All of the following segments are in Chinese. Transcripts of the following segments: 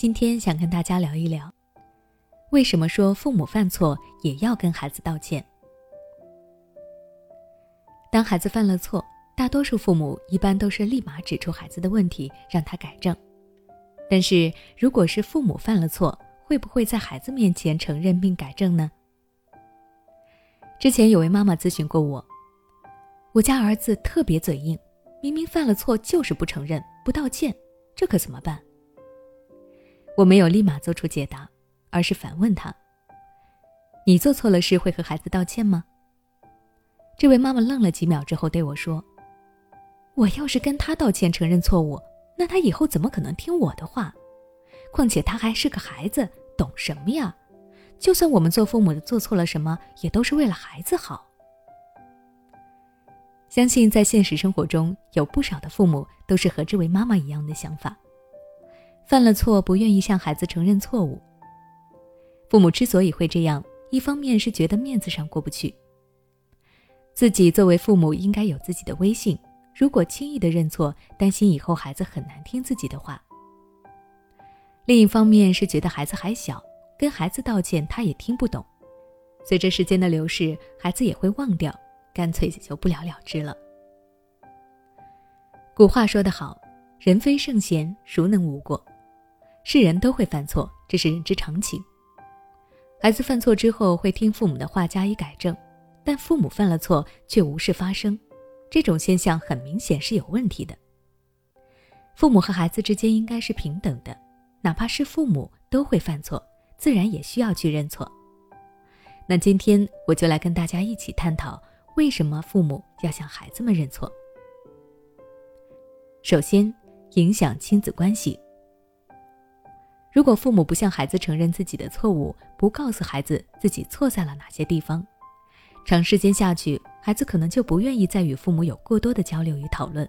今天想跟大家聊一聊，为什么说父母犯错也要跟孩子道歉？当孩子犯了错，大多数父母一般都是立马指出孩子的问题，让他改正。但是，如果是父母犯了错，会不会在孩子面前承认并改正呢？之前有位妈妈咨询过我，我家儿子特别嘴硬，明明犯了错就是不承认、不道歉，这可怎么办？我没有立马做出解答，而是反问他：“你做错了事会和孩子道歉吗？”这位妈妈愣了几秒之后对我说：“我要是跟他道歉承认错误，那他以后怎么可能听我的话？况且他还是个孩子，懂什么呀？就算我们做父母的做错了什么，也都是为了孩子好。”相信在现实生活中，有不少的父母都是和这位妈妈一样的想法。犯了错不愿意向孩子承认错误。父母之所以会这样，一方面是觉得面子上过不去，自己作为父母应该有自己的威信，如果轻易的认错，担心以后孩子很难听自己的话；另一方面是觉得孩子还小，跟孩子道歉他也听不懂，随着时间的流逝，孩子也会忘掉，干脆也就不了了之了。古话说得好，人非圣贤，孰能无过？是人都会犯错，这是人之常情。孩子犯错之后会听父母的话加以改正，但父母犯了错却无事发生，这种现象很明显是有问题的。父母和孩子之间应该是平等的，哪怕是父母都会犯错，自然也需要去认错。那今天我就来跟大家一起探讨，为什么父母要向孩子们认错。首先，影响亲子关系。如果父母不向孩子承认自己的错误，不告诉孩子自己错在了哪些地方，长时间下去，孩子可能就不愿意再与父母有过多的交流与讨论，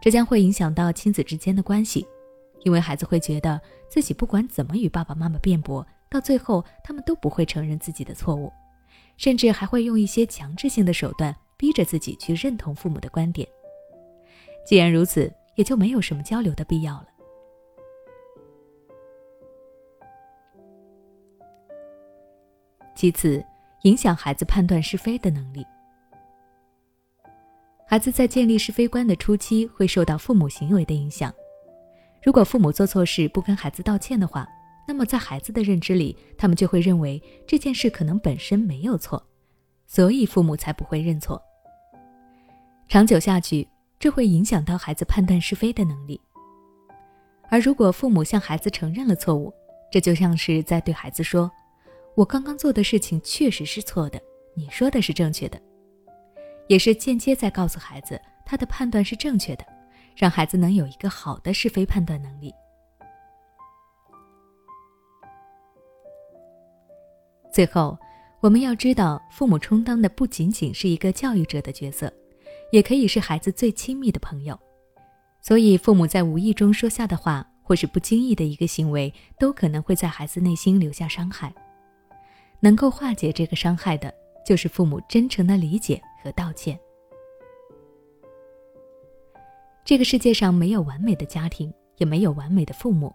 这将会影响到亲子之间的关系，因为孩子会觉得自己不管怎么与爸爸妈妈辩驳，到最后他们都不会承认自己的错误，甚至还会用一些强制性的手段逼着自己去认同父母的观点。既然如此，也就没有什么交流的必要了。其次，影响孩子判断是非的能力。孩子在建立是非观的初期，会受到父母行为的影响。如果父母做错事不跟孩子道歉的话，那么在孩子的认知里，他们就会认为这件事可能本身没有错，所以父母才不会认错。长久下去，这会影响到孩子判断是非的能力。而如果父母向孩子承认了错误，这就像是在对孩子说。我刚刚做的事情确实是错的，你说的是正确的，也是间接在告诉孩子他的判断是正确的，让孩子能有一个好的是非判断能力。最后，我们要知道，父母充当的不仅仅是一个教育者的角色，也可以是孩子最亲密的朋友，所以父母在无意中说下的话，或是不经意的一个行为，都可能会在孩子内心留下伤害。能够化解这个伤害的，就是父母真诚的理解和道歉。这个世界上没有完美的家庭，也没有完美的父母。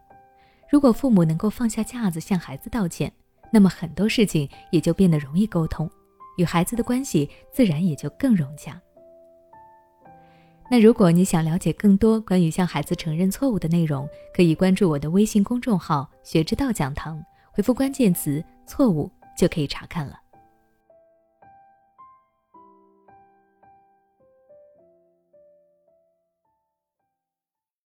如果父母能够放下架子向孩子道歉，那么很多事情也就变得容易沟通，与孩子的关系自然也就更融洽。那如果你想了解更多关于向孩子承认错误的内容，可以关注我的微信公众号“学之道讲堂”，回复关键词“错误”。就可以查看了。